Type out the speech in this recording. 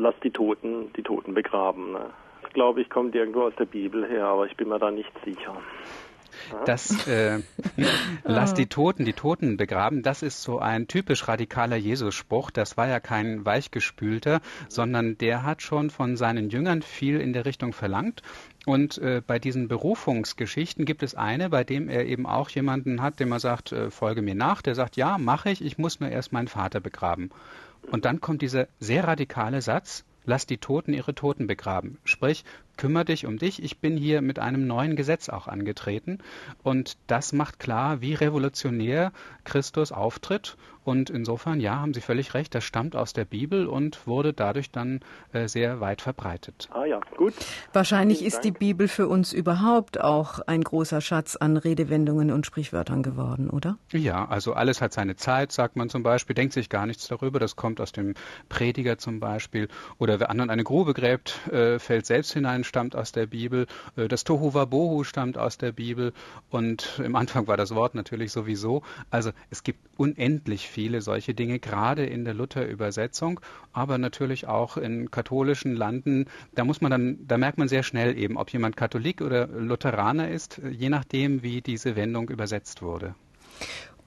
lass die Toten, die Toten begraben. Ne? Das glaube ich kommt irgendwo aus der Bibel her, aber ich bin mir da nicht sicher. Das äh, Lass die Toten die Toten begraben, das ist so ein typisch radikaler Jesus-Spruch. Das war ja kein weichgespülter, sondern der hat schon von seinen Jüngern viel in der Richtung verlangt. Und äh, bei diesen Berufungsgeschichten gibt es eine, bei dem er eben auch jemanden hat, dem er sagt, äh, folge mir nach, der sagt, ja, mache ich, ich muss nur erst meinen Vater begraben. Und dann kommt dieser sehr radikale Satz, lass die Toten ihre Toten begraben. Sprich, kümmere dich um dich. Ich bin hier mit einem neuen Gesetz auch angetreten. Und das macht klar, wie revolutionär Christus auftritt. Und insofern, ja, haben Sie völlig recht, das stammt aus der Bibel und wurde dadurch dann äh, sehr weit verbreitet. Ah ja, gut. Wahrscheinlich ist die Bibel für uns überhaupt auch ein großer Schatz an Redewendungen und Sprichwörtern geworden, oder? Ja, also alles hat seine Zeit, sagt man zum Beispiel, denkt sich gar nichts darüber. Das kommt aus dem Prediger zum Beispiel. Oder wer anderen eine Grube gräbt, äh, fällt selbst hinein, stammt aus der Bibel, äh, das Tohu Wabohu stammt aus der Bibel und im Anfang war das Wort natürlich sowieso. Also es gibt unendlich viele solche Dinge, gerade in der Luther-Übersetzung, aber natürlich auch in katholischen Landen. Da muss man dann, da merkt man sehr schnell eben, ob jemand Katholik oder Lutheraner ist, je nachdem, wie diese Wendung übersetzt wurde.